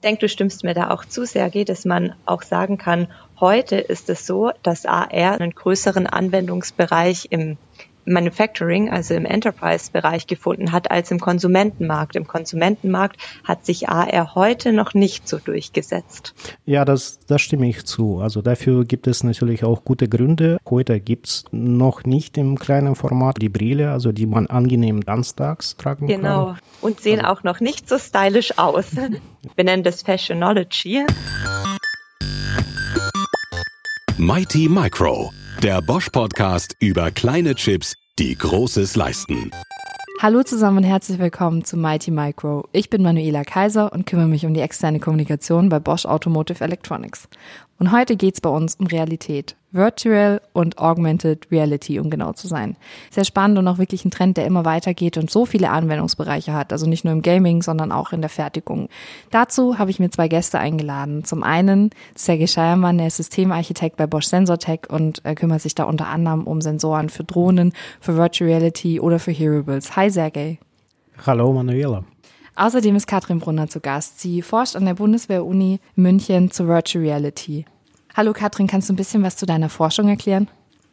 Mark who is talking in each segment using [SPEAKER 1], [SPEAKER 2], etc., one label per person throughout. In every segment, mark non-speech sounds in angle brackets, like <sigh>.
[SPEAKER 1] Ich denke, du stimmst mir da auch zu, Sergei, dass man auch sagen kann, heute ist es so, dass AR einen größeren Anwendungsbereich im Manufacturing, also im Enterprise-Bereich gefunden hat als im Konsumentenmarkt. Im Konsumentenmarkt hat sich AR heute noch nicht so durchgesetzt.
[SPEAKER 2] Ja, das, das stimme ich zu. Also dafür gibt es natürlich auch gute Gründe. Heute gibt es noch nicht im kleinen Format die Brille, also die man angenehm ganztags tragen
[SPEAKER 1] genau.
[SPEAKER 2] kann.
[SPEAKER 1] Genau. Und sehen also, auch noch nicht so stylisch aus. <laughs> Wir nennen das Fashionology.
[SPEAKER 3] Mighty Micro, der Bosch Podcast über kleine Chips, die Großes leisten.
[SPEAKER 4] Hallo zusammen und herzlich willkommen zu Mighty Micro. Ich bin Manuela Kaiser und kümmere mich um die externe Kommunikation bei Bosch Automotive Electronics. Und heute geht's bei uns um Realität. Virtual und Augmented Reality, um genau zu sein. Sehr spannend und auch wirklich ein Trend, der immer weitergeht und so viele Anwendungsbereiche hat. Also nicht nur im Gaming, sondern auch in der Fertigung. Dazu habe ich mir zwei Gäste eingeladen. Zum einen Sergei Scheiermann, der ist Systemarchitekt bei Bosch SensorTech und er kümmert sich da unter anderem um Sensoren für Drohnen, für Virtual Reality oder für Hearables. Hi Sergei.
[SPEAKER 2] Hallo Manuela.
[SPEAKER 4] Außerdem ist Katrin Brunner zu Gast. Sie forscht an der Bundeswehr-Uni München zu Virtual Reality. Hallo Katrin, kannst du ein bisschen was zu deiner Forschung erklären?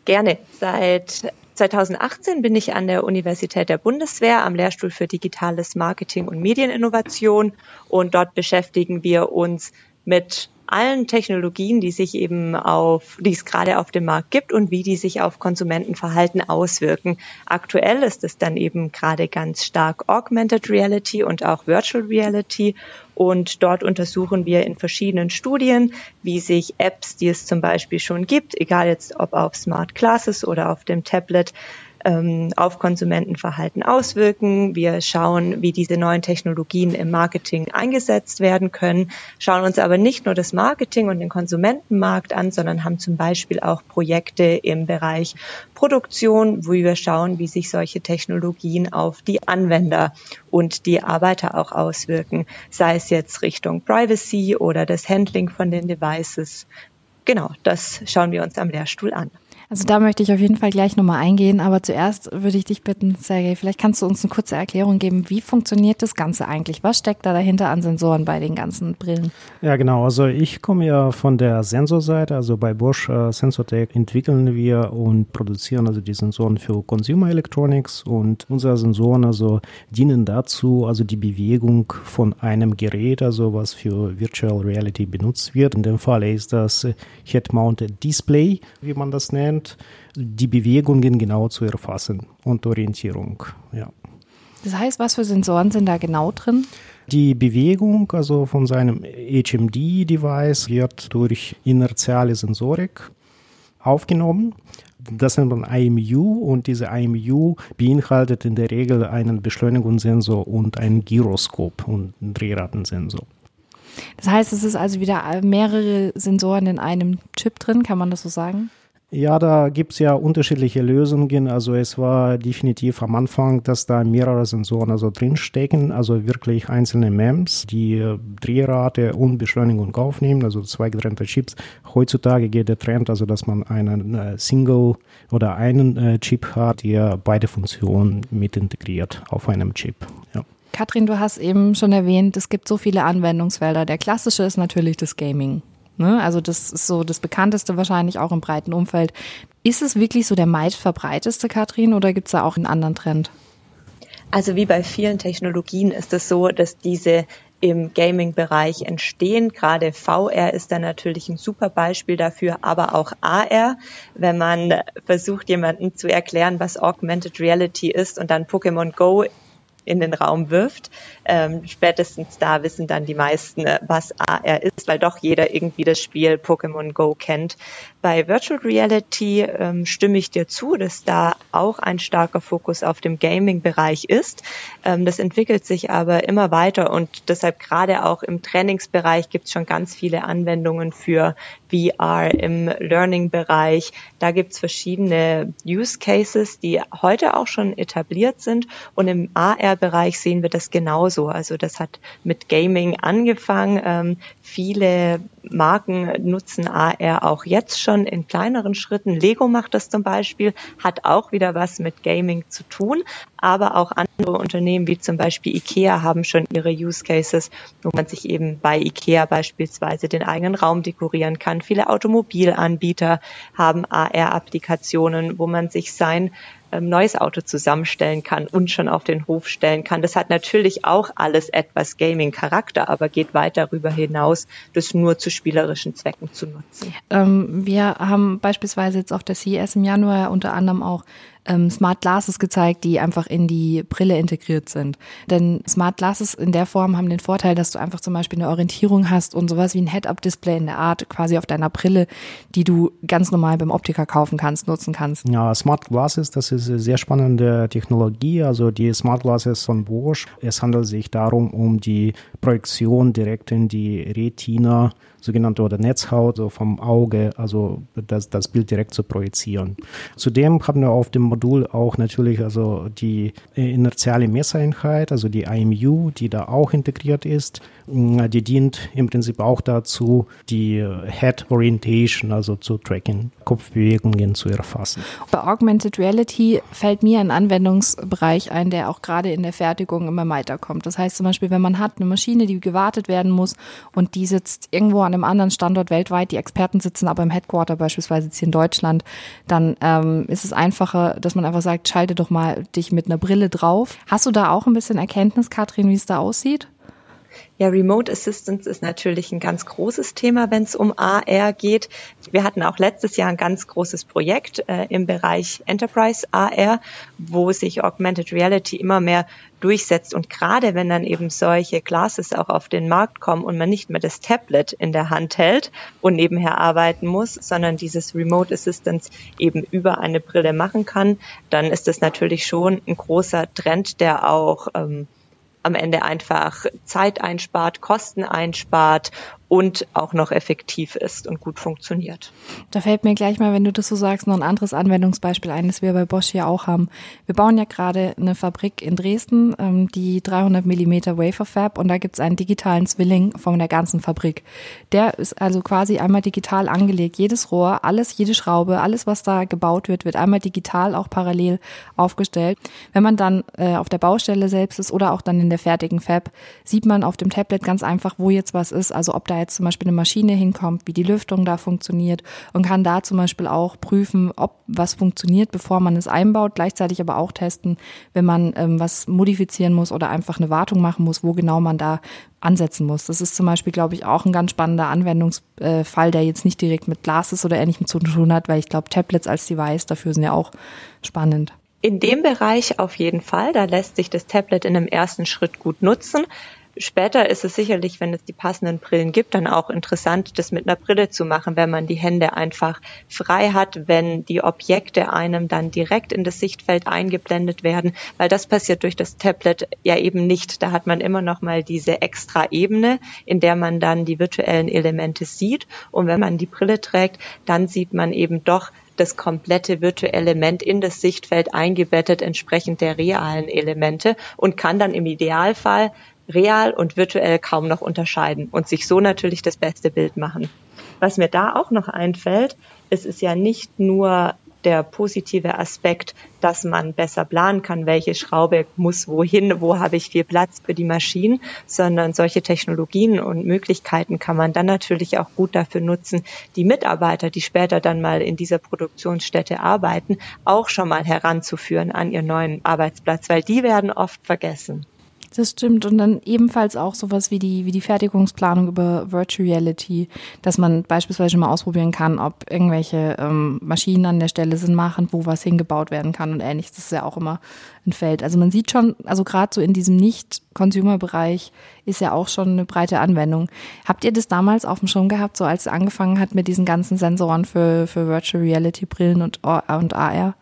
[SPEAKER 1] Gerne. Seit 2018 bin ich an der Universität der Bundeswehr am Lehrstuhl für digitales Marketing und Medieninnovation und dort beschäftigen wir uns mit allen Technologien, die sich eben auf, die es gerade auf dem Markt gibt und wie die sich auf Konsumentenverhalten auswirken. Aktuell ist es dann eben gerade ganz stark Augmented Reality und auch Virtual Reality. Und dort untersuchen wir in verschiedenen Studien, wie sich Apps, die es zum Beispiel schon gibt, egal jetzt ob auf Smart Classes oder auf dem Tablet, ähm, auf Konsumentenverhalten auswirken. Wir schauen, wie diese neuen Technologien im Marketing eingesetzt werden können, schauen uns aber nicht nur das Marketing und den Konsumentenmarkt an, sondern haben zum Beispiel auch Projekte im Bereich Produktion, wo wir schauen, wie sich solche Technologien auf die Anwender und die Arbeiter auch auswirken, sei es jetzt Richtung Privacy oder das Handling von den Devices. Genau, das schauen wir uns am Lehrstuhl an.
[SPEAKER 4] Also da möchte ich auf jeden Fall gleich nochmal eingehen, aber zuerst würde ich dich bitten, Sergej, vielleicht kannst du uns eine kurze Erklärung geben, wie funktioniert das Ganze eigentlich? Was steckt da dahinter an Sensoren bei den ganzen Brillen?
[SPEAKER 2] Ja, genau. Also ich komme ja von der Sensorseite, also bei Bosch äh, SensorTech entwickeln wir und produzieren also die Sensoren für Consumer Electronics und unsere Sensoren also dienen dazu, also die Bewegung von einem Gerät, also was für Virtual Reality benutzt wird. In dem Fall ist das Head-Mounted Display, wie man das nennt Instrument, die Bewegungen genau zu erfassen und Orientierung. Ja.
[SPEAKER 4] Das heißt, was für Sensoren sind da genau drin?
[SPEAKER 2] Die Bewegung, also von seinem HMD-Device, wird durch inertiale Sensorik aufgenommen. Das nennt man IMU und diese IMU beinhaltet in der Regel einen Beschleunigungssensor und einen Gyroskop und einen Drehratensensor.
[SPEAKER 4] Das heißt, es ist also wieder mehrere Sensoren in einem Chip drin, kann man das so sagen?
[SPEAKER 2] Ja, da gibt es ja unterschiedliche Lösungen. Also es war definitiv am Anfang, dass da mehrere Sensoren also drinstecken, also wirklich einzelne MEMS, die Drehrate und Beschleunigung aufnehmen, also zwei getrennte Chips. Heutzutage geht der Trend, also dass man einen äh, Single oder einen äh, Chip hat, der beide Funktionen mit integriert auf einem Chip. Ja.
[SPEAKER 4] Katrin, du hast eben schon erwähnt, es gibt so viele Anwendungsfelder. Der klassische ist natürlich das Gaming. Ne? Also das ist so das bekannteste wahrscheinlich auch im breiten Umfeld. Ist es wirklich so der meistverbreiteste, Katrin, oder gibt es da auch einen anderen Trend?
[SPEAKER 1] Also wie bei vielen Technologien ist es so, dass diese im Gaming-Bereich entstehen. Gerade VR ist da natürlich ein super Beispiel dafür, aber auch AR, wenn man versucht, jemandem zu erklären, was Augmented Reality ist und dann Pokémon Go in den Raum wirft. Ähm, spätestens da wissen dann die meisten, äh, was AR ist, weil doch jeder irgendwie das Spiel Pokémon Go kennt. Bei Virtual Reality ähm, stimme ich dir zu, dass da auch ein starker Fokus auf dem Gaming-Bereich ist. Ähm, das entwickelt sich aber immer weiter und deshalb gerade auch im Trainingsbereich gibt es schon ganz viele Anwendungen für VR im Learning-Bereich. Da gibt es verschiedene Use Cases, die heute auch schon etabliert sind und im AR Bereich sehen wir das genauso. Also das hat mit Gaming angefangen. Ähm, viele Marken nutzen AR auch jetzt schon in kleineren Schritten. Lego macht das zum Beispiel, hat auch wieder was mit Gaming zu tun, aber auch andere Unternehmen wie zum Beispiel IKEA haben schon ihre Use Cases, wo man sich eben bei IKEA beispielsweise den eigenen Raum dekorieren kann. Viele Automobilanbieter haben AR-Applikationen, wo man sich sein ähm, neues Auto zusammenstellen kann und schon auf den Hof stellen kann. Das hat natürlich auch alles etwas Gaming-Charakter, aber geht weit darüber hinaus, das nur zu spielerischen Zwecken zu nutzen.
[SPEAKER 4] Ähm, wir haben beispielsweise jetzt auf der CES im Januar unter anderem auch ähm, Smart Glasses gezeigt, die einfach in die Brille integriert sind. Denn Smart Glasses in der Form haben den Vorteil, dass du einfach zum Beispiel eine Orientierung hast und sowas wie ein Head-Up-Display in der Art quasi auf deiner Brille, die du ganz normal beim Optiker kaufen kannst, nutzen kannst.
[SPEAKER 2] Ja, Smart Glasses, das ist eine sehr spannende Technologie. Also die Smart Glasses von Bosch. Es handelt sich darum, um die Projektion direkt in die Retina sogenannte oder Netzhaut so vom Auge, also das, das Bild direkt zu projizieren. Zudem haben wir auf dem Modul auch natürlich also die äh, inertiale Messeinheit, also die IMU, die da auch integriert ist. Mm, die dient im Prinzip auch dazu, die Head Orientation, also zu tracken, Kopfbewegungen zu erfassen.
[SPEAKER 4] Bei Augmented Reality fällt mir ein Anwendungsbereich ein, der auch gerade in der Fertigung immer weiterkommt. Das heißt zum Beispiel, wenn man hat eine Maschine, die gewartet werden muss und die sitzt irgendwo an einem anderen Standort weltweit, die Experten sitzen aber im Headquarter beispielsweise jetzt hier in Deutschland, dann ähm, ist es einfacher, dass man einfach sagt, schalte doch mal dich mit einer Brille drauf. Hast du da auch ein bisschen Erkenntnis, Katrin, wie es da aussieht?
[SPEAKER 1] Ja, Remote Assistance ist natürlich ein ganz großes Thema, wenn es um AR geht. Wir hatten auch letztes Jahr ein ganz großes Projekt äh, im Bereich Enterprise AR, wo sich Augmented Reality immer mehr durchsetzt. Und gerade wenn dann eben solche Glasses auch auf den Markt kommen und man nicht mehr das Tablet in der Hand hält und nebenher arbeiten muss, sondern dieses Remote Assistance eben über eine Brille machen kann, dann ist das natürlich schon ein großer Trend, der auch ähm, am Ende einfach Zeit einspart, Kosten einspart und auch noch effektiv ist und gut funktioniert.
[SPEAKER 4] Da fällt mir gleich mal, wenn du das so sagst, noch ein anderes Anwendungsbeispiel ein, das wir bei Bosch hier auch haben. Wir bauen ja gerade eine Fabrik in Dresden, ähm, die 300 Millimeter Wafer Fab und da gibt es einen digitalen Zwilling von der ganzen Fabrik. Der ist also quasi einmal digital angelegt. Jedes Rohr, alles, jede Schraube, alles, was da gebaut wird, wird einmal digital auch parallel aufgestellt. Wenn man dann äh, auf der Baustelle selbst ist oder auch dann in der fertigen Fab, sieht man auf dem Tablet ganz einfach, wo jetzt was ist, also ob da jetzt zum Beispiel eine Maschine hinkommt, wie die Lüftung da funktioniert und kann da zum Beispiel auch prüfen, ob was funktioniert, bevor man es einbaut, gleichzeitig aber auch testen, wenn man ähm, was modifizieren muss oder einfach eine Wartung machen muss, wo genau man da ansetzen muss. Das ist zum Beispiel, glaube ich, auch ein ganz spannender Anwendungsfall, der jetzt nicht direkt mit Glasses oder ähnlichem zu tun hat, weil ich glaube, Tablets als Device dafür sind ja auch spannend.
[SPEAKER 1] In dem Bereich auf jeden Fall, da lässt sich das Tablet in einem ersten Schritt gut nutzen. Später ist es sicherlich, wenn es die passenden Brillen gibt, dann auch interessant, das mit einer Brille zu machen, wenn man die Hände einfach frei hat, wenn die Objekte einem dann direkt in das Sichtfeld eingeblendet werden, weil das passiert durch das Tablet ja eben nicht. Da hat man immer noch mal diese extra Ebene, in der man dann die virtuellen Elemente sieht. Und wenn man die Brille trägt, dann sieht man eben doch das komplette virtuelle Element in das Sichtfeld eingebettet entsprechend der realen Elemente und kann dann im Idealfall real und virtuell kaum noch unterscheiden und sich so natürlich das beste Bild machen. Was mir da auch noch einfällt, es ist ja nicht nur der positive Aspekt, dass man besser planen kann, welche Schraube muss wohin, wo habe ich viel Platz für die Maschinen, sondern solche Technologien und Möglichkeiten kann man dann natürlich auch gut dafür nutzen, die Mitarbeiter, die später dann mal in dieser Produktionsstätte arbeiten, auch schon mal heranzuführen an ihren neuen Arbeitsplatz, weil die werden oft vergessen.
[SPEAKER 4] Das stimmt. Und dann ebenfalls auch sowas wie die, wie die Fertigungsplanung über Virtual Reality, dass man beispielsweise mal ausprobieren kann, ob irgendwelche ähm, Maschinen an der Stelle sind machen, wo was hingebaut werden kann und ähnliches. Das ist ja auch immer ein Feld. Also man sieht schon, also gerade so in diesem Nicht-Consumer-Bereich ist ja auch schon eine breite Anwendung. Habt ihr das damals auf dem Schirm gehabt, so als es angefangen hat mit diesen ganzen Sensoren für, für Virtual Reality Brillen und, und AR?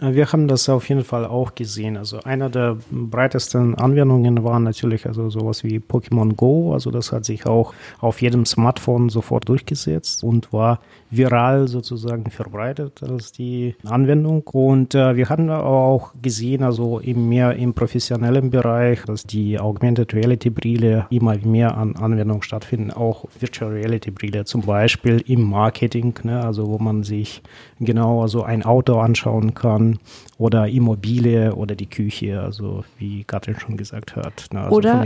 [SPEAKER 2] Wir haben das auf jeden Fall auch gesehen. Also einer der breitesten Anwendungen war natürlich also sowas wie Pokémon Go. Also das hat sich auch auf jedem Smartphone sofort durchgesetzt und war viral sozusagen verbreitet als die Anwendung. Und äh, wir haben auch gesehen, also im mehr im professionellen Bereich, dass die Augmented Reality Brille immer mehr an Anwendungen stattfinden, auch Virtual Reality Brille zum Beispiel im Marketing, ne, also wo man sich genau also ein Auto anschauen kann oder Immobilie oder die Küche, also wie Katrin schon gesagt hat.
[SPEAKER 4] Ne, also oder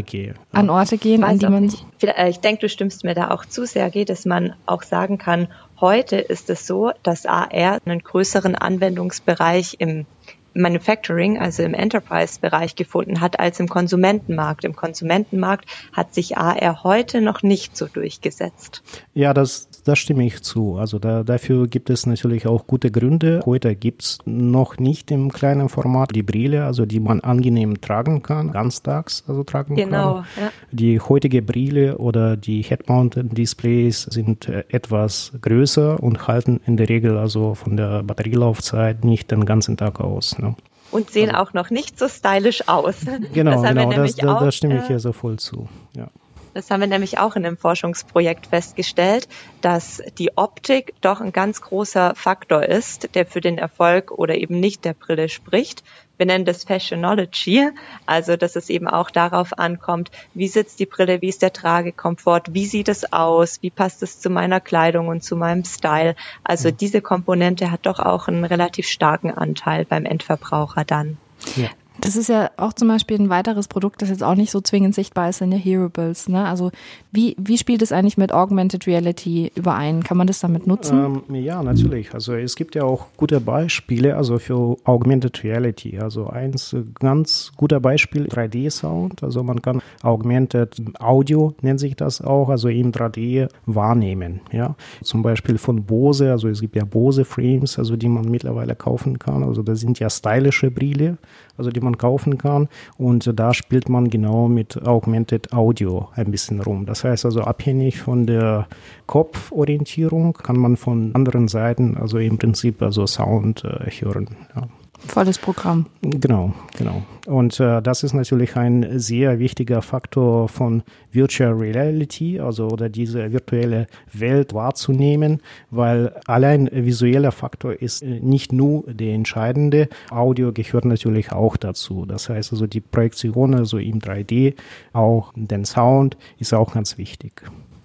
[SPEAKER 4] an Orte gehen, an die man.
[SPEAKER 1] Nicht, äh, ich denke, du stimmst mir da auch zu, Sergej, dass man auch sagen kann, heute ist es so, dass AR einen größeren Anwendungsbereich im Manufacturing, also im Enterprise-Bereich gefunden hat, als im Konsumentenmarkt. Im Konsumentenmarkt hat sich AR heute noch nicht so durchgesetzt.
[SPEAKER 2] Ja, das, das stimme ich zu. Also da, dafür gibt es natürlich auch gute Gründe. Heute gibt es noch nicht im kleinen Format die Brille, also die man angenehm tragen kann, ganztags also tragen
[SPEAKER 1] genau,
[SPEAKER 2] kann. Ja. Die heutige Brille oder die Head-Mounted Displays sind äh, etwas größer und halten in der Regel also von der Batterielaufzeit nicht den ganzen Tag aus. Ne?
[SPEAKER 1] Und sehen also, auch noch nicht so stylisch aus.
[SPEAKER 2] Genau, das genau, das, da, da stimme ich hier so voll zu. Ja.
[SPEAKER 1] Das haben wir nämlich auch in einem Forschungsprojekt festgestellt, dass die Optik doch ein ganz großer Faktor ist, der für den Erfolg oder eben nicht der Brille spricht. Wir nennen das Fashionology, also dass es eben auch darauf ankommt, wie sitzt die Brille, wie ist der Tragekomfort, wie sieht es aus, wie passt es zu meiner Kleidung und zu meinem Style. Also mhm. diese Komponente hat doch auch einen relativ starken Anteil beim Endverbraucher dann.
[SPEAKER 4] Ja. Das ist ja auch zum Beispiel ein weiteres Produkt, das jetzt auch nicht so zwingend sichtbar ist, sind ja Hearables. Ne? Also wie, wie spielt es eigentlich mit Augmented Reality überein? Kann man das damit nutzen?
[SPEAKER 2] Ähm, ja, natürlich. Also es gibt ja auch gute Beispiele also für Augmented Reality. Also eins ganz guter Beispiel 3D-Sound. Also man kann Augmented Audio nennt sich das auch, also im 3D wahrnehmen. Ja, zum Beispiel von Bose. Also es gibt ja Bose Frames, also die man mittlerweile kaufen kann. Also das sind ja stylische Brille also die man kaufen kann. Und da spielt man genau mit Augmented Audio ein bisschen rum. Das heißt also abhängig von der Kopforientierung kann man von anderen Seiten also im Prinzip also Sound äh, hören. Ja.
[SPEAKER 4] Volles Programm.
[SPEAKER 2] Genau, genau. Und äh, das ist natürlich ein sehr wichtiger Faktor von Virtual Reality, also oder diese virtuelle Welt wahrzunehmen, weil allein visueller Faktor ist äh, nicht nur der entscheidende. Audio gehört natürlich auch dazu. Das heißt also die Projektion, also im 3D, auch den Sound ist auch ganz wichtig.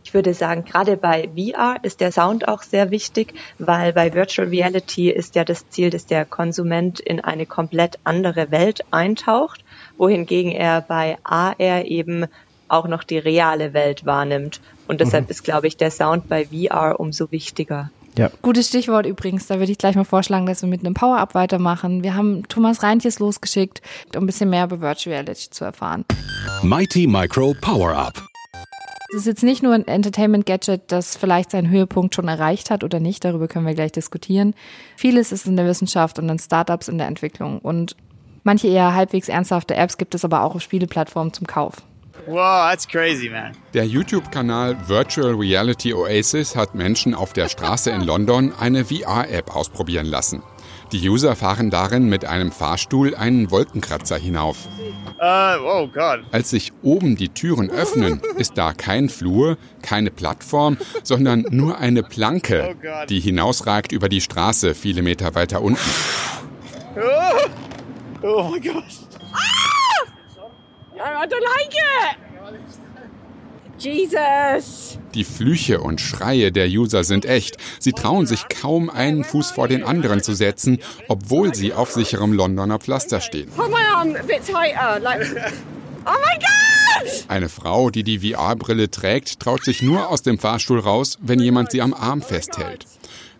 [SPEAKER 1] Ich würde sagen, gerade bei VR ist der Sound auch sehr wichtig, weil bei Virtual Reality ist ja das Ziel, dass der Konsument in eine komplett andere Welt eintaucht, wohingegen er bei AR eben auch noch die reale Welt wahrnimmt. Und deshalb mhm. ist, glaube ich, der Sound bei VR umso wichtiger.
[SPEAKER 4] Ja. Gutes Stichwort übrigens. Da würde ich gleich mal vorschlagen, dass wir mit einem Power-Up weitermachen. Wir haben Thomas Reintjes losgeschickt, um ein bisschen mehr über Virtual Reality zu erfahren.
[SPEAKER 3] Mighty Micro Power-Up.
[SPEAKER 4] Es ist jetzt nicht nur ein Entertainment-Gadget, das vielleicht seinen Höhepunkt schon erreicht hat oder nicht, darüber können wir gleich diskutieren. Vieles ist in der Wissenschaft und in Startups in der Entwicklung. Und manche eher halbwegs ernsthafte Apps gibt es aber auch auf Spieleplattformen zum Kauf.
[SPEAKER 5] Wow, that's crazy, man.
[SPEAKER 6] Der YouTube-Kanal Virtual Reality Oasis hat Menschen auf der Straße in London eine VR-App ausprobieren lassen. Die User fahren darin mit einem Fahrstuhl einen Wolkenkratzer hinauf.
[SPEAKER 5] Uh, oh.
[SPEAKER 6] Als sich oben die Türen öffnen, ist da kein Flur, keine Plattform, sondern nur eine Planke, oh die hinausragt über die Straße viele Meter weiter unten.
[SPEAKER 5] Oh, oh mein Gott. Ah! I don't like it.
[SPEAKER 6] Jesus! Die Flüche und Schreie der User sind echt. Sie trauen sich kaum einen Fuß vor den anderen zu setzen, obwohl sie auf sicherem Londoner Pflaster stehen. Oh Eine Frau, die die VR-Brille trägt, traut sich nur aus dem Fahrstuhl raus, wenn jemand sie am Arm festhält.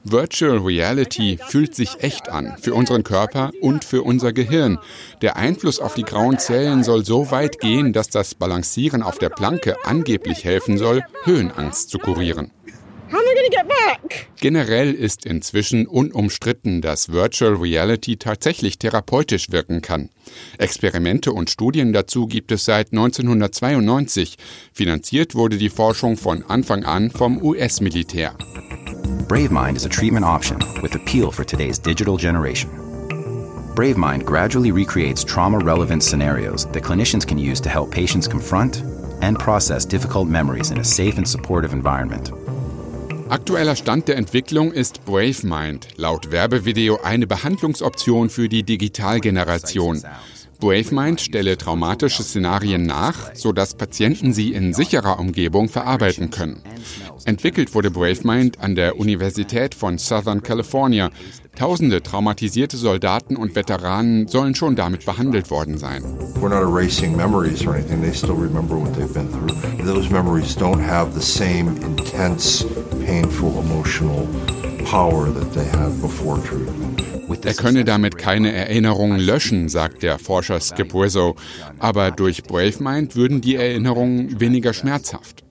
[SPEAKER 6] Virtual Reality fühlt sich echt an für unseren Körper und für unser Gehirn. Der Einfluss auf die grauen Zellen soll so weit gehen, dass das Balancieren auf der Planke angeblich helfen soll, Höhenangst zu kurieren. Generell ist inzwischen unumstritten, dass Virtual Reality tatsächlich therapeutisch wirken kann. Experimente und Studien dazu gibt es seit 1992. Finanziert wurde die Forschung von Anfang an vom US-Militär.
[SPEAKER 7] BraveMind is a treatment option with appeal for today's digital generation. BraveMind gradually recreates trauma relevant scenarios that clinicians can use to help patients confront and process difficult memories in a safe and supportive environment.
[SPEAKER 6] Aktueller Stand der Entwicklung ist BraveMind, laut Werbevideo eine Behandlungsoption für die Digitalgeneration. BraveMind stelle traumatische Szenarien nach, sodass Patienten sie in sicherer Umgebung verarbeiten können. Entwickelt wurde BraveMind an der Universität von Southern California. Tausende traumatisierte Soldaten und Veteranen sollen schon damit behandelt worden sein.
[SPEAKER 8] We're not erasing memories or anything. They still remember what they've been through. Those memories don't have the same intense, painful, emotional power that they had before treatment.
[SPEAKER 6] Er könne damit keine Erinnerungen löschen, sagt der Forscher Skip Rizzo, aber durch BraveMind würden die Erinnerungen weniger schmerzhaft.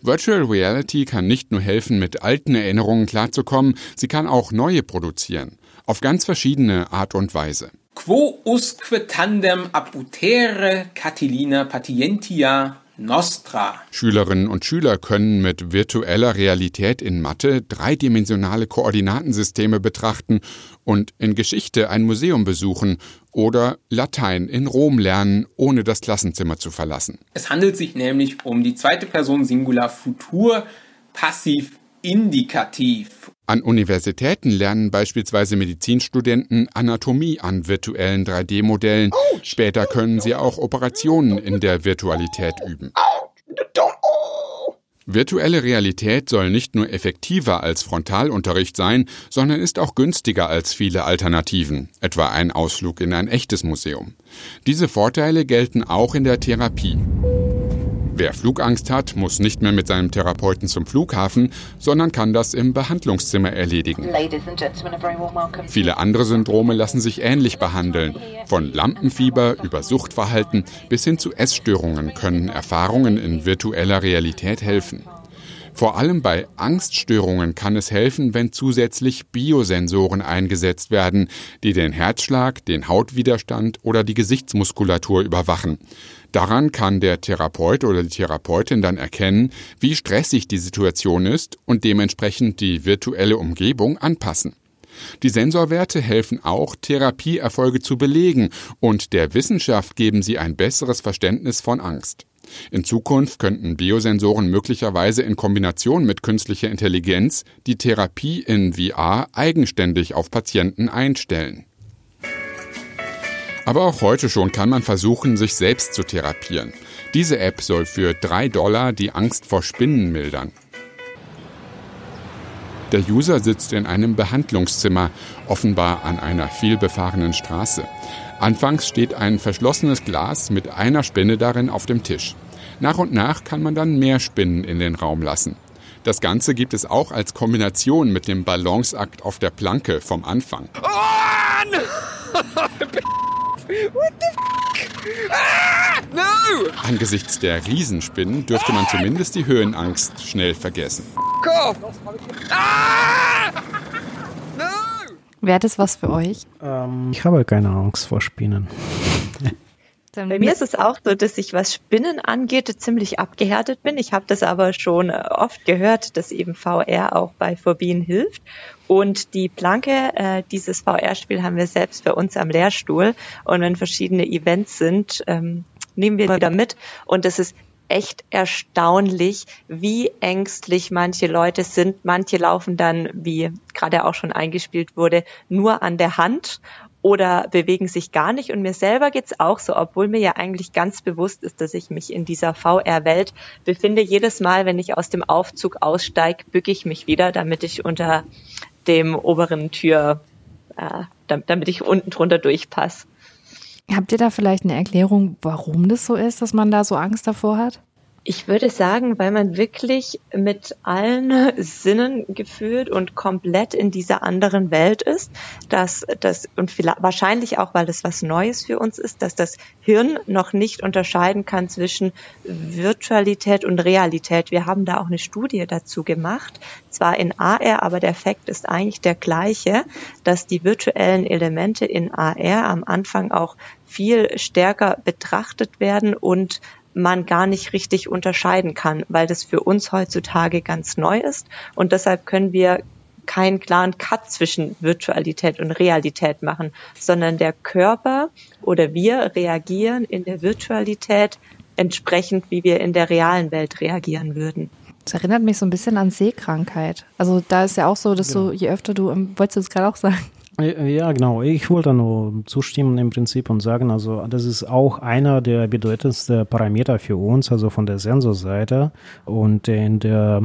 [SPEAKER 6] Virtual Reality kann nicht nur helfen, mit alten Erinnerungen klarzukommen, sie kann auch neue produzieren. Auf ganz verschiedene Art und Weise.
[SPEAKER 9] Quo usque tandem abutere Catilina patientia Nostra.
[SPEAKER 6] Schülerinnen und Schüler können mit virtueller Realität in Mathe dreidimensionale Koordinatensysteme betrachten und in Geschichte ein Museum besuchen oder Latein in Rom lernen, ohne das Klassenzimmer zu verlassen.
[SPEAKER 9] Es handelt sich nämlich um die zweite Person Singular Futur passiv indikativ.
[SPEAKER 6] An Universitäten lernen beispielsweise Medizinstudenten Anatomie an virtuellen 3D-Modellen. Später können sie auch Operationen in der Virtualität üben. Virtuelle Realität soll nicht nur effektiver als Frontalunterricht sein, sondern ist auch günstiger als viele Alternativen, etwa ein Ausflug in ein echtes Museum. Diese Vorteile gelten auch in der Therapie. Wer Flugangst hat, muss nicht mehr mit seinem Therapeuten zum Flughafen, sondern kann das im Behandlungszimmer erledigen. Viele andere Syndrome lassen sich ähnlich behandeln. Von Lampenfieber über Suchtverhalten bis hin zu Essstörungen können Erfahrungen in virtueller Realität helfen. Vor allem bei Angststörungen kann es helfen, wenn zusätzlich Biosensoren eingesetzt werden, die den Herzschlag, den Hautwiderstand oder die Gesichtsmuskulatur überwachen. Daran kann der Therapeut oder die Therapeutin dann erkennen, wie stressig die Situation ist und dementsprechend die virtuelle Umgebung anpassen. Die Sensorwerte helfen auch, Therapieerfolge zu belegen und der Wissenschaft geben sie ein besseres Verständnis von Angst. In Zukunft könnten Biosensoren möglicherweise in Kombination mit künstlicher Intelligenz die Therapie in VR eigenständig auf Patienten einstellen. Aber auch heute schon kann man versuchen, sich selbst zu therapieren. Diese App soll für drei Dollar die Angst vor Spinnen mildern. Der User sitzt in einem Behandlungszimmer, offenbar an einer vielbefahrenen Straße. Anfangs steht ein verschlossenes Glas mit einer Spinne darin auf dem Tisch. Nach und nach kann man dann mehr Spinnen in den Raum lassen. Das Ganze gibt es auch als Kombination mit dem Balanceakt auf der Planke vom Anfang. Oh, <laughs> What the f ah, no! Angesichts der Riesenspinnen dürfte man zumindest die Höhenangst schnell vergessen.
[SPEAKER 4] Ah! No! Wäre das was für euch?
[SPEAKER 2] Ähm, ich habe keine Angst vor Spinnen.
[SPEAKER 1] Bei mir ist es auch so, dass ich, was Spinnen angeht, ziemlich abgehärtet bin. Ich habe das aber schon äh, oft gehört, dass eben VR auch bei Phobien hilft. Und die Planke, äh, dieses VR-Spiel haben wir selbst bei uns am Lehrstuhl. Und wenn verschiedene Events sind, ähm, nehmen wir wieder mit. Und es ist echt erstaunlich, wie ängstlich manche Leute sind. Manche laufen dann, wie gerade auch schon eingespielt wurde, nur an der Hand oder bewegen sich gar nicht. Und mir selber geht's auch so, obwohl mir ja eigentlich ganz bewusst ist, dass ich mich in dieser VR-Welt befinde. Jedes Mal, wenn ich aus dem Aufzug aussteige, bücke ich mich wieder, damit ich unter dem oberen Tür, äh, damit ich unten drunter durchpasse.
[SPEAKER 4] Habt ihr da vielleicht eine Erklärung, warum das so ist, dass man da so Angst davor hat?
[SPEAKER 1] Ich würde sagen, weil man wirklich mit allen Sinnen gefühlt und komplett in dieser anderen Welt ist, dass das und wahrscheinlich auch, weil es was Neues für uns ist, dass das Hirn noch nicht unterscheiden kann zwischen Virtualität und Realität. Wir haben da auch eine Studie dazu gemacht, zwar in AR, aber der Fakt ist eigentlich der gleiche, dass die virtuellen Elemente in AR am Anfang auch viel stärker betrachtet werden und man gar nicht richtig unterscheiden kann, weil das für uns heutzutage ganz neu ist. Und deshalb können wir keinen klaren Cut zwischen Virtualität und Realität machen, sondern der Körper oder wir reagieren in der Virtualität entsprechend, wie wir in der realen Welt reagieren würden.
[SPEAKER 4] Das erinnert mich so ein bisschen an Sehkrankheit. Also da ist ja auch so, dass genau. du, je öfter du, wolltest du es gerade auch sagen?
[SPEAKER 2] Ja, genau. Ich wollte nur zustimmen im Prinzip und sagen, also das ist auch einer der bedeutendsten Parameter für uns, also von der Sensorseite und in der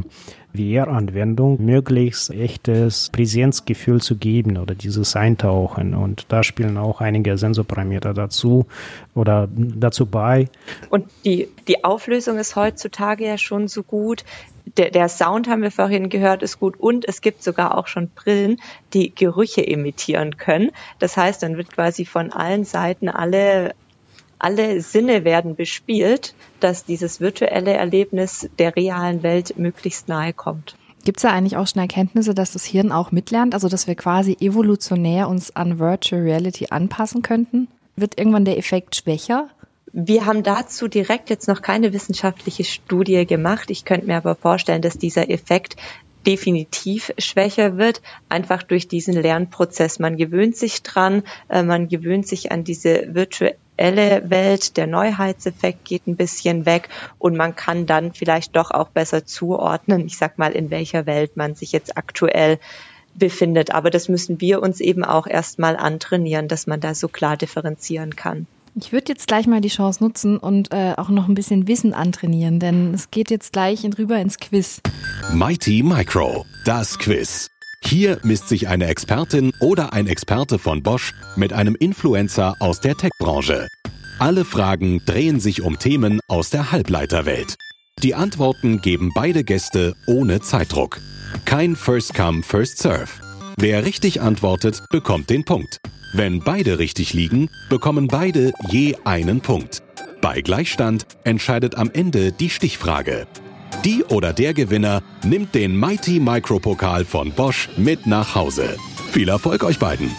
[SPEAKER 2] VR-Anwendung möglichst echtes Präsenzgefühl zu geben oder dieses Eintauchen. Und da spielen auch einige Sensorparameter dazu oder dazu bei.
[SPEAKER 1] Und die, die Auflösung ist heutzutage ja schon so gut. Der, der Sound, haben wir vorhin gehört, ist gut und es gibt sogar auch schon Brillen, die Gerüche imitieren können. Das heißt, dann wird quasi von allen Seiten alle alle Sinne werden bespielt, dass dieses virtuelle Erlebnis der realen Welt möglichst nahe kommt.
[SPEAKER 4] Gibt es da eigentlich auch schon Erkenntnisse, dass das Hirn auch mitlernt, also dass wir quasi evolutionär uns an Virtual Reality anpassen könnten? Wird irgendwann der Effekt schwächer?
[SPEAKER 1] Wir haben dazu direkt jetzt noch keine wissenschaftliche Studie gemacht. Ich könnte mir aber vorstellen, dass dieser Effekt definitiv schwächer wird, einfach durch diesen Lernprozess. Man gewöhnt sich dran, äh, man gewöhnt sich an diese virtuelle Welt, der Neuheitseffekt geht ein bisschen weg und man kann dann vielleicht doch auch besser zuordnen, ich sag mal, in welcher Welt man sich jetzt aktuell befindet. Aber das müssen wir uns eben auch erstmal antrainieren, dass man da so klar differenzieren kann.
[SPEAKER 4] Ich würde jetzt gleich mal die Chance nutzen und äh, auch noch ein bisschen Wissen antrainieren, denn es geht jetzt gleich rüber ins Quiz.
[SPEAKER 3] Mighty Micro, das Quiz. Hier misst sich eine Expertin oder ein Experte von Bosch mit einem Influencer aus der Tech-Branche. Alle Fragen drehen sich um Themen aus der Halbleiterwelt. Die Antworten geben beide Gäste ohne Zeitdruck. Kein First Come, First Serve. Wer richtig antwortet, bekommt den Punkt. Wenn beide richtig liegen, bekommen beide je einen Punkt. Bei Gleichstand entscheidet am Ende die Stichfrage. Die oder der Gewinner nimmt den Mighty Micro Pokal von Bosch mit nach Hause. Viel Erfolg euch beiden!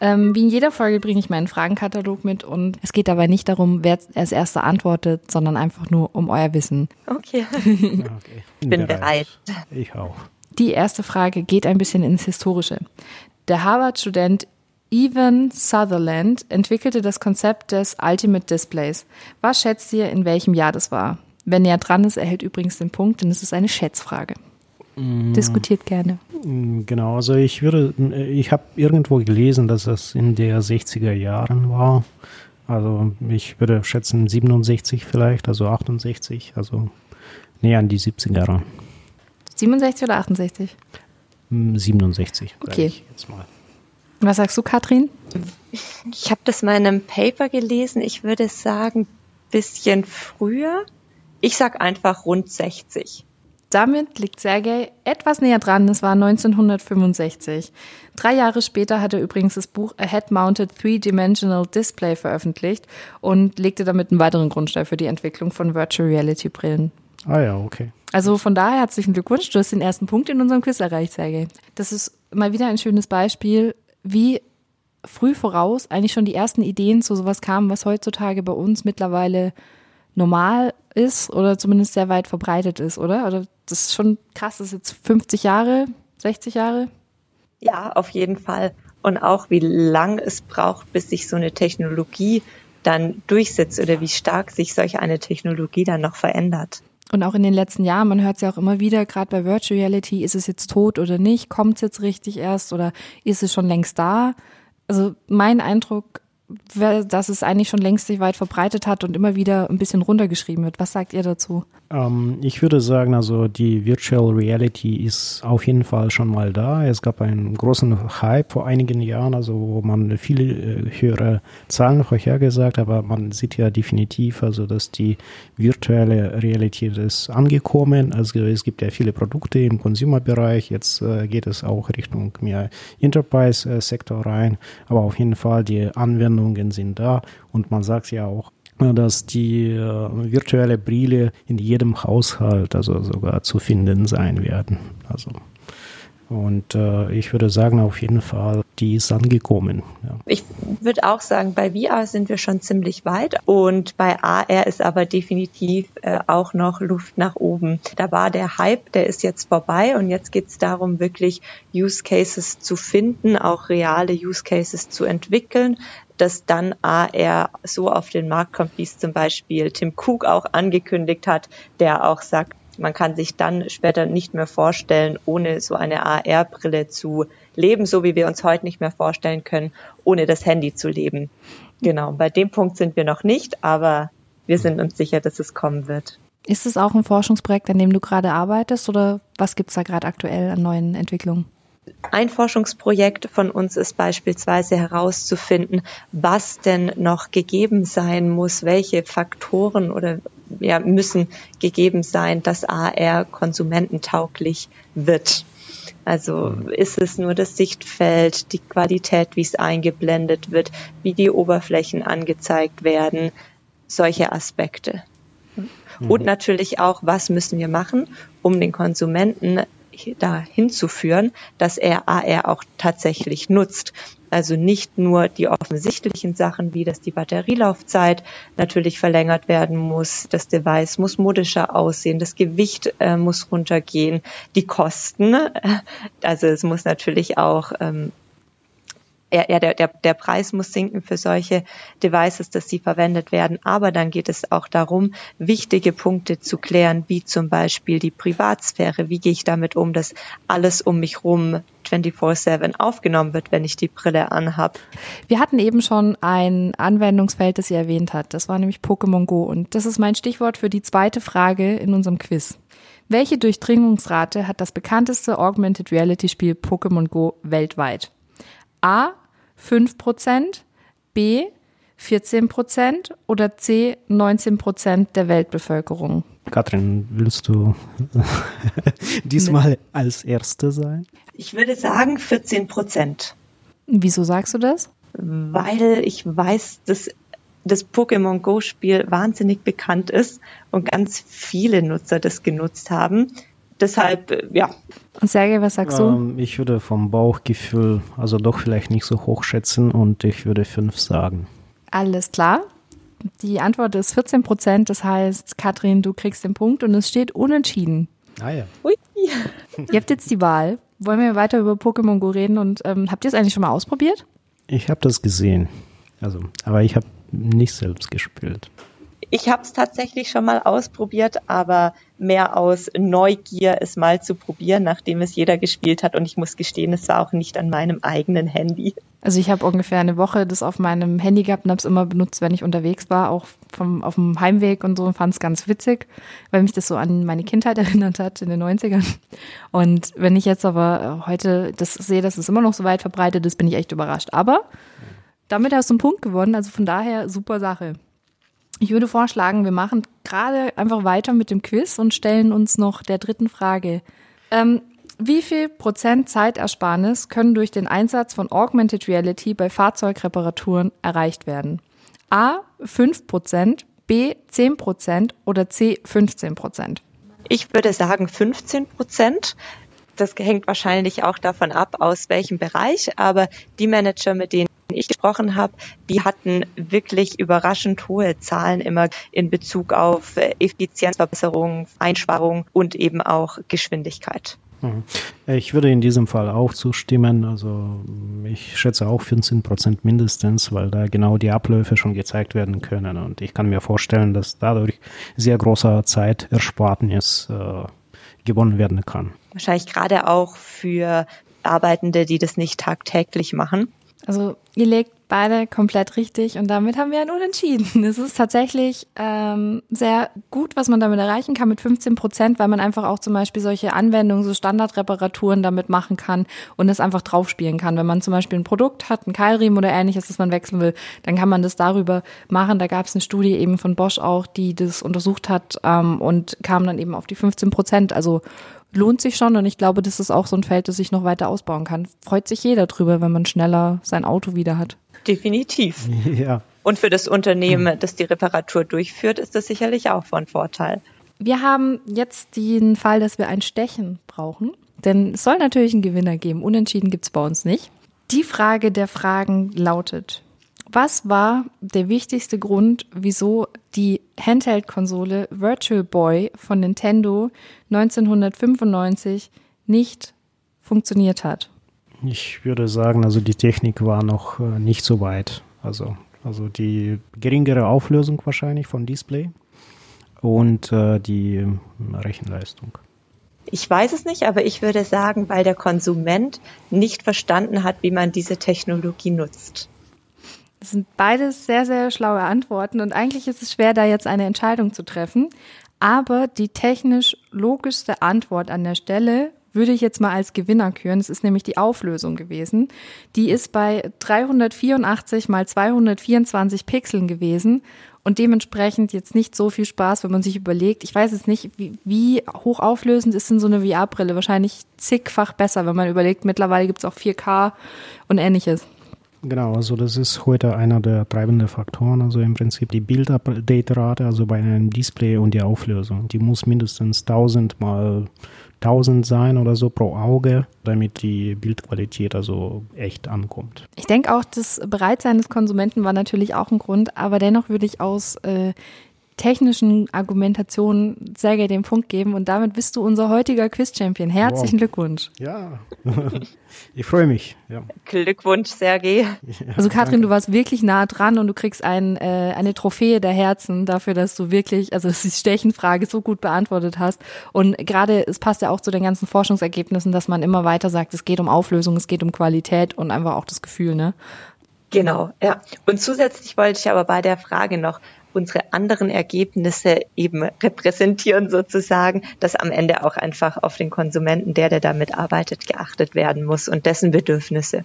[SPEAKER 4] Ähm, wie in jeder Folge bringe ich meinen Fragenkatalog mit und es geht dabei nicht darum, wer als erster antwortet, sondern einfach nur um euer Wissen.
[SPEAKER 1] Okay. <laughs> okay. Ich bin bereit.
[SPEAKER 2] Ich auch.
[SPEAKER 4] Die erste Frage geht ein bisschen ins Historische. Der Harvard-Student Evan Sutherland entwickelte das Konzept des Ultimate Displays. Was schätzt ihr, in welchem Jahr das war? Wer näher dran ist, erhält übrigens den Punkt, denn es ist eine Schätzfrage. Mm. Diskutiert gerne.
[SPEAKER 2] Mm, genau, also ich würde, ich habe irgendwo gelesen, dass es in der 60er Jahren war. Also ich würde schätzen 67 vielleicht, also 68, also näher an die 70er.
[SPEAKER 4] 67 oder 68?
[SPEAKER 2] 67.
[SPEAKER 4] Okay. Was sagst du, Katrin?
[SPEAKER 1] Ich habe das mal in einem Paper gelesen. Ich würde sagen, bisschen früher. Ich sag einfach rund 60.
[SPEAKER 4] Damit liegt Sergei etwas näher dran. Es war 1965. Drei Jahre später hat er übrigens das Buch A Head-Mounted Three-Dimensional Display veröffentlicht und legte damit einen weiteren Grundstein für die Entwicklung von Virtual Reality Brillen.
[SPEAKER 2] Ah ja, okay.
[SPEAKER 4] Also von daher herzlichen Glückwunsch. Du hast den ersten Punkt in unserem Quiz erreicht, Sergej. Das ist mal wieder ein schönes Beispiel, wie früh voraus eigentlich schon die ersten Ideen zu sowas kamen, was heutzutage bei uns mittlerweile normal ist oder zumindest sehr weit verbreitet ist, oder? Oder das ist schon krass, das ist jetzt 50 Jahre, 60 Jahre?
[SPEAKER 1] Ja, auf jeden Fall. Und auch wie lang es braucht, bis sich so eine Technologie dann durchsetzt oder wie stark sich solch eine Technologie dann noch verändert.
[SPEAKER 4] Und auch in den letzten Jahren, man hört es ja auch immer wieder, gerade bei Virtual Reality, ist es jetzt tot oder nicht? Kommt es jetzt richtig erst oder ist es schon längst da? Also mein Eindruck dass es eigentlich schon längst sich weit verbreitet hat und immer wieder ein bisschen runtergeschrieben wird. Was sagt ihr dazu?
[SPEAKER 2] Ähm, ich würde sagen, also die Virtual Reality ist auf jeden Fall schon mal da. Es gab einen großen Hype vor einigen Jahren, also wo man viele äh, höhere Zahlen vorhergesagt, aber man sieht ja definitiv, also dass die virtuelle Realität ist angekommen. Also es gibt ja viele Produkte im Consumer-Bereich. Jetzt äh, geht es auch Richtung mehr Enterprise-Sektor rein, aber auf jeden Fall die Anwendungen sind da und man sagt ja auch, dass die äh, virtuelle Brille in jedem Haushalt, also sogar zu finden sein werden. Also Und äh, ich würde sagen, auf jeden Fall, die ist angekommen. Ja.
[SPEAKER 1] Ich würde auch sagen, bei VR sind wir schon ziemlich weit und bei AR ist aber definitiv äh, auch noch Luft nach oben. Da war der Hype, der ist jetzt vorbei und jetzt geht es darum, wirklich Use Cases zu finden, auch reale Use Cases zu entwickeln, dass dann AR so auf den Markt kommt, wie es zum Beispiel Tim Cook auch angekündigt hat, der auch sagt, man kann sich dann später nicht mehr vorstellen, ohne so eine AR-Brille zu leben, so wie wir uns heute nicht mehr vorstellen können, ohne das Handy zu leben. Genau, bei dem Punkt sind wir noch nicht, aber wir sind uns sicher, dass es kommen wird.
[SPEAKER 4] Ist es auch ein Forschungsprojekt, an dem du gerade arbeitest oder was gibt es da gerade aktuell an neuen Entwicklungen?
[SPEAKER 1] Ein Forschungsprojekt von uns ist beispielsweise herauszufinden, was denn noch gegeben sein muss, welche Faktoren oder ja, müssen gegeben sein, dass AR konsumententauglich wird. Also mhm. ist es nur das Sichtfeld, die Qualität, wie es eingeblendet wird, wie die Oberflächen angezeigt werden, solche Aspekte. Mhm. Und natürlich auch, was müssen wir machen, um den Konsumenten dahin zu führen, dass er AR auch tatsächlich nutzt. Also nicht nur die offensichtlichen Sachen, wie dass die Batterielaufzeit natürlich verlängert werden muss, das Device muss modischer aussehen, das Gewicht äh, muss runtergehen, die Kosten, <laughs> also es muss natürlich auch ähm, ja, der, der, der Preis muss sinken für solche Devices, dass sie verwendet werden. Aber dann geht es auch darum, wichtige Punkte zu klären, wie zum Beispiel die Privatsphäre. Wie gehe ich damit um, dass alles um mich rum 24-7 aufgenommen wird, wenn ich die Brille anhab.
[SPEAKER 4] Wir hatten eben schon ein Anwendungsfeld, das sie erwähnt hat. Das war nämlich Pokémon Go. Und das ist mein Stichwort für die zweite Frage in unserem Quiz. Welche Durchdringungsrate hat das bekannteste Augmented Reality Spiel Pokémon Go weltweit? A 5%, B 14% oder C 19% der Weltbevölkerung?
[SPEAKER 2] Katrin, willst du <laughs> diesmal als Erste sein?
[SPEAKER 1] Ich würde sagen 14%
[SPEAKER 4] Wieso sagst du das?
[SPEAKER 1] Weil ich weiß, dass das Pokémon Go Spiel wahnsinnig bekannt ist und ganz viele Nutzer das genutzt haben deshalb, äh, ja.
[SPEAKER 4] Und Sergej, was sagst ähm,
[SPEAKER 2] du? Ich würde vom Bauchgefühl also doch vielleicht nicht so hoch schätzen und ich würde fünf sagen.
[SPEAKER 4] Alles klar. Die Antwort ist 14 Prozent. Das heißt, Katrin, du kriegst den Punkt und es steht unentschieden.
[SPEAKER 2] Ah ja.
[SPEAKER 1] Ui. <laughs>
[SPEAKER 4] Ihr habt jetzt die Wahl. Wollen wir weiter über Pokémon Go reden? Und ähm, habt ihr es eigentlich schon mal ausprobiert?
[SPEAKER 2] Ich habe das gesehen. Also, aber ich habe nicht selbst gespielt.
[SPEAKER 1] Ich habe es tatsächlich schon mal ausprobiert, aber mehr aus Neugier, es mal zu probieren, nachdem es jeder gespielt hat. Und ich muss gestehen, es war auch nicht an meinem eigenen Handy.
[SPEAKER 4] Also ich habe ungefähr eine Woche das auf meinem Handy gehabt und habe es immer benutzt, wenn ich unterwegs war, auch vom, auf dem Heimweg und so und fand es ganz witzig, weil mich das so an meine Kindheit <laughs> erinnert hat in den 90ern. Und wenn ich jetzt aber heute das sehe, dass es immer noch so weit verbreitet ist, bin ich echt überrascht. Aber damit hast du einen Punkt gewonnen, also von daher super Sache. Ich würde vorschlagen, wir machen gerade einfach weiter mit dem Quiz und stellen uns noch der dritten Frage. Ähm, wie viel Prozent Zeitersparnis können durch den Einsatz von Augmented Reality bei Fahrzeugreparaturen erreicht werden? A 5 Prozent, B 10 Prozent oder C 15 Prozent?
[SPEAKER 1] Ich würde sagen 15 Prozent. Das hängt wahrscheinlich auch davon ab, aus welchem Bereich, aber die Manager, mit denen ich gesprochen habe, die hatten wirklich überraschend hohe Zahlen immer in Bezug auf äh, Effizienzverbesserung, Einsparung und eben auch Geschwindigkeit.
[SPEAKER 2] Mhm. Ich würde in diesem Fall auch zustimmen. Also ich schätze auch 15 Prozent mindestens, weil da genau die Abläufe schon gezeigt werden können. Und ich kann mir vorstellen, dass dadurch sehr großer Zeitersparnis äh, gewonnen werden kann.
[SPEAKER 1] Wahrscheinlich gerade auch für Arbeitende, die das nicht tagtäglich machen.
[SPEAKER 4] Also ihr legt beide komplett richtig und damit haben wir ein Unentschieden. Es ist tatsächlich ähm, sehr gut, was man damit erreichen kann mit 15 Prozent, weil man einfach auch zum Beispiel solche Anwendungen, so Standardreparaturen damit machen kann und es einfach draufspielen kann. Wenn man zum Beispiel ein Produkt hat, ein Keilriemen oder ähnliches, das man wechseln will, dann kann man das darüber machen. Da gab es eine Studie eben von Bosch auch, die das untersucht hat ähm, und kam dann eben auf die 15 Prozent. Also lohnt sich schon und ich glaube, das ist auch so ein Feld, das sich noch weiter ausbauen kann. Freut sich jeder drüber, wenn man schneller sein Auto wieder hat.
[SPEAKER 1] Definitiv. <laughs>
[SPEAKER 2] Ja.
[SPEAKER 1] Und für das Unternehmen, das die Reparatur durchführt, ist das sicherlich auch von Vorteil.
[SPEAKER 4] Wir haben jetzt den Fall, dass wir ein Stechen brauchen. Denn es soll natürlich einen Gewinner geben. Unentschieden gibt's bei uns nicht. Die Frage der Fragen lautet, was war der wichtigste Grund, wieso die Handheld-Konsole Virtual Boy von Nintendo 1995 nicht funktioniert hat?
[SPEAKER 2] Ich würde sagen, also die Technik war noch äh, nicht so weit. Also, also die geringere Auflösung wahrscheinlich von Display und äh, die Rechenleistung.
[SPEAKER 1] Ich weiß es nicht, aber ich würde sagen, weil der Konsument nicht verstanden hat, wie man diese Technologie nutzt.
[SPEAKER 4] Das sind beides sehr, sehr schlaue Antworten und eigentlich ist es schwer, da jetzt eine Entscheidung zu treffen. Aber die technisch logischste Antwort an der Stelle würde ich jetzt mal als Gewinner küren. Das ist nämlich die Auflösung gewesen. Die ist bei 384 mal 224 Pixeln gewesen und dementsprechend jetzt nicht so viel Spaß, wenn man sich überlegt, ich weiß jetzt nicht, wie, wie hochauflösend ist denn so eine VR-Brille? Wahrscheinlich zigfach besser, wenn man überlegt, mittlerweile gibt es auch 4K und ähnliches.
[SPEAKER 2] Genau, also das ist heute einer der treibenden Faktoren, also im Prinzip die Bildupdate-Rate, also bei einem Display und die Auflösung. Die muss mindestens 1000 mal 1000 sein oder so pro Auge, damit die Bildqualität also echt ankommt.
[SPEAKER 4] Ich denke auch, das Bereitsein des Konsumenten war natürlich auch ein Grund, aber dennoch würde ich aus äh, technischen Argumentationen Sergei den Punkt geben und damit bist du unser heutiger Quiz-Champion. Herzlichen wow. Glückwunsch.
[SPEAKER 2] Ja, <laughs> ich freue mich. Ja.
[SPEAKER 1] Glückwunsch, Sergei.
[SPEAKER 4] Also Katrin, du warst wirklich nah dran und du kriegst ein, äh, eine Trophäe der Herzen dafür, dass du wirklich, also die Stechenfrage so gut beantwortet hast. Und gerade, es passt ja auch zu den ganzen Forschungsergebnissen, dass man immer weiter sagt, es geht um Auflösung, es geht um Qualität und einfach auch das Gefühl, ne?
[SPEAKER 1] Genau, ja. Und zusätzlich wollte ich aber bei der Frage noch unsere anderen Ergebnisse eben repräsentieren sozusagen, dass am Ende auch einfach auf den Konsumenten, der, der damit arbeitet, geachtet werden muss und dessen Bedürfnisse.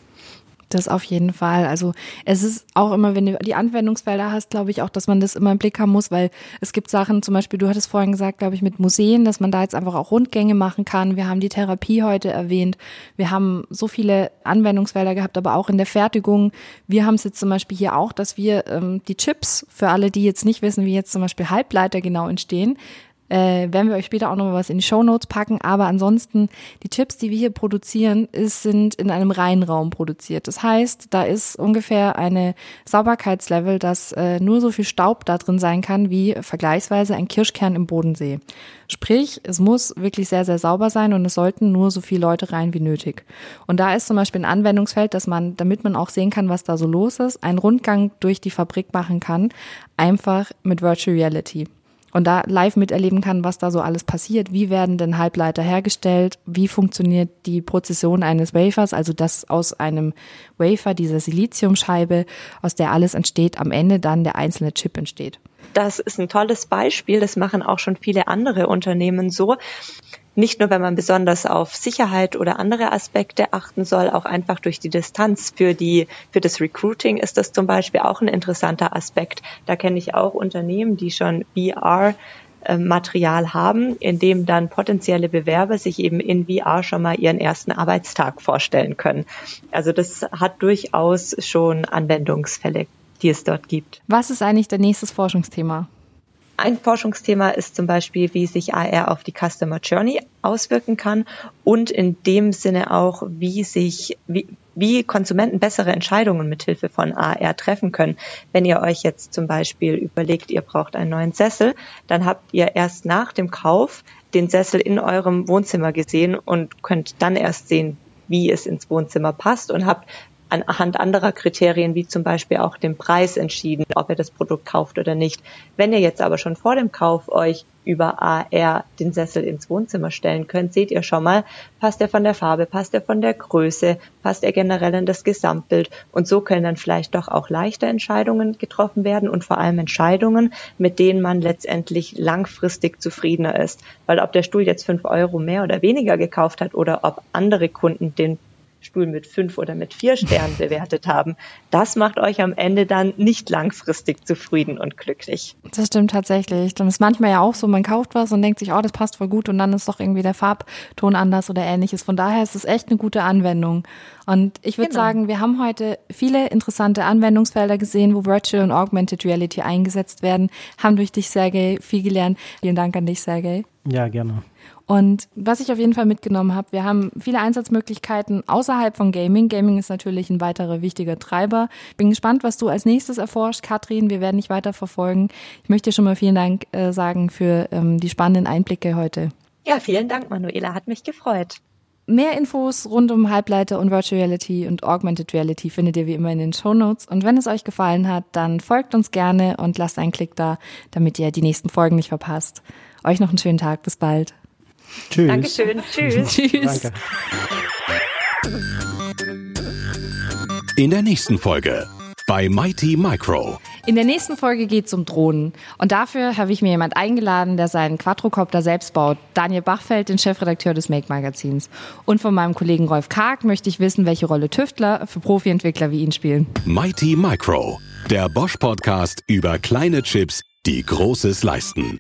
[SPEAKER 4] Das auf jeden Fall. Also es ist auch immer, wenn du die Anwendungsfelder hast, glaube ich auch, dass man das immer im Blick haben muss, weil es gibt Sachen, zum Beispiel, du hattest vorhin gesagt, glaube ich, mit Museen, dass man da jetzt einfach auch Rundgänge machen kann. Wir haben die Therapie heute erwähnt. Wir haben so viele Anwendungsfelder gehabt, aber auch in der Fertigung. Wir haben es jetzt zum Beispiel hier auch, dass wir ähm, die Chips, für alle, die jetzt nicht wissen, wie jetzt zum Beispiel Halbleiter genau entstehen, äh, werden wir euch später auch noch mal was in die Show Notes packen. Aber ansonsten, die Chips, die wir hier produzieren, ist, sind in einem Reinraum produziert. Das heißt, da ist ungefähr eine Sauberkeitslevel, dass äh, nur so viel Staub da drin sein kann, wie vergleichsweise ein Kirschkern im Bodensee. Sprich, es muss wirklich sehr, sehr sauber sein und es sollten nur so viele Leute rein wie nötig. Und da ist zum Beispiel ein Anwendungsfeld, dass man, damit man auch sehen kann, was da so los ist, einen Rundgang durch die Fabrik machen kann, einfach mit Virtual Reality und da live miterleben kann, was da so alles passiert. Wie werden denn Halbleiter hergestellt? Wie funktioniert die Prozession eines Wafers? Also das aus einem Wafer, dieser Siliziumscheibe, aus der alles entsteht, am Ende dann der einzelne Chip entsteht.
[SPEAKER 1] Das ist ein tolles Beispiel. Das machen auch schon viele andere Unternehmen so nicht nur, wenn man besonders auf Sicherheit oder andere Aspekte achten soll, auch einfach durch die Distanz für die, für das Recruiting ist das zum Beispiel auch ein interessanter Aspekt. Da kenne ich auch Unternehmen, die schon VR äh, Material haben, in dem dann potenzielle Bewerber sich eben in VR schon mal ihren ersten Arbeitstag vorstellen können. Also das hat durchaus schon Anwendungsfälle, die es dort gibt.
[SPEAKER 4] Was ist eigentlich der nächste Forschungsthema?
[SPEAKER 1] Ein Forschungsthema ist zum Beispiel, wie sich AR auf die Customer Journey auswirken kann und in dem Sinne auch, wie sich, wie, wie Konsumenten bessere Entscheidungen mithilfe von AR treffen können. Wenn ihr euch jetzt zum Beispiel überlegt, ihr braucht einen neuen Sessel, dann habt ihr erst nach dem Kauf den Sessel in eurem Wohnzimmer gesehen und könnt dann erst sehen, wie es ins Wohnzimmer passt und habt anhand anderer Kriterien, wie zum Beispiel auch dem Preis entschieden, ob ihr das Produkt kauft oder nicht. Wenn ihr jetzt aber schon vor dem Kauf euch über AR den Sessel ins Wohnzimmer stellen könnt, seht ihr schon mal, passt er von der Farbe, passt er von der Größe, passt er generell in das Gesamtbild. Und so können dann vielleicht doch auch leichte Entscheidungen getroffen werden und vor allem Entscheidungen, mit denen man letztendlich langfristig zufriedener ist. Weil ob der Stuhl jetzt fünf Euro mehr oder weniger gekauft hat oder ob andere Kunden den Stuhl mit fünf oder mit vier Sternen <laughs> bewertet haben, das macht euch am Ende dann nicht langfristig zufrieden und glücklich.
[SPEAKER 4] Das stimmt tatsächlich. Dann ist manchmal ja auch so, man kauft was und denkt sich, oh, das passt voll gut und dann ist doch irgendwie der Farbton anders oder ähnliches. Von daher ist es echt eine gute Anwendung. Und ich würde genau. sagen, wir haben heute viele interessante Anwendungsfelder gesehen, wo Virtual und Augmented Reality eingesetzt werden, haben durch dich, Sergej, viel gelernt. Vielen Dank an dich, Sergej.
[SPEAKER 2] Ja, gerne.
[SPEAKER 4] Und was ich auf jeden Fall mitgenommen habe, wir haben viele Einsatzmöglichkeiten außerhalb von Gaming. Gaming ist natürlich ein weiterer wichtiger Treiber. Bin gespannt, was du als nächstes erforscht, Katrin. Wir werden dich weiter verfolgen. Ich möchte dir schon mal vielen Dank äh, sagen für ähm, die spannenden Einblicke heute.
[SPEAKER 1] Ja, vielen Dank, Manuela. Hat mich gefreut.
[SPEAKER 4] Mehr Infos rund um Halbleiter und Virtual Reality und Augmented Reality findet ihr wie immer in den Show Notes. Und wenn es euch gefallen hat, dann folgt uns gerne und lasst einen Klick da, damit ihr die nächsten Folgen nicht verpasst. Euch noch einen schönen Tag. Bis bald.
[SPEAKER 2] Tschüss.
[SPEAKER 1] Dankeschön. Tschüss. <laughs>
[SPEAKER 4] Tschüss.
[SPEAKER 2] Danke.
[SPEAKER 3] In der nächsten Folge bei Mighty Micro.
[SPEAKER 4] In der nächsten Folge geht es um Drohnen. Und dafür habe ich mir jemand eingeladen, der seinen Quadrocopter selbst baut. Daniel Bachfeld, den Chefredakteur des Make-Magazins. Und von meinem Kollegen Rolf Karg möchte ich wissen, welche Rolle Tüftler für Profi-Entwickler wie ihn spielen.
[SPEAKER 3] Mighty Micro, der Bosch-Podcast über kleine Chips, die Großes leisten.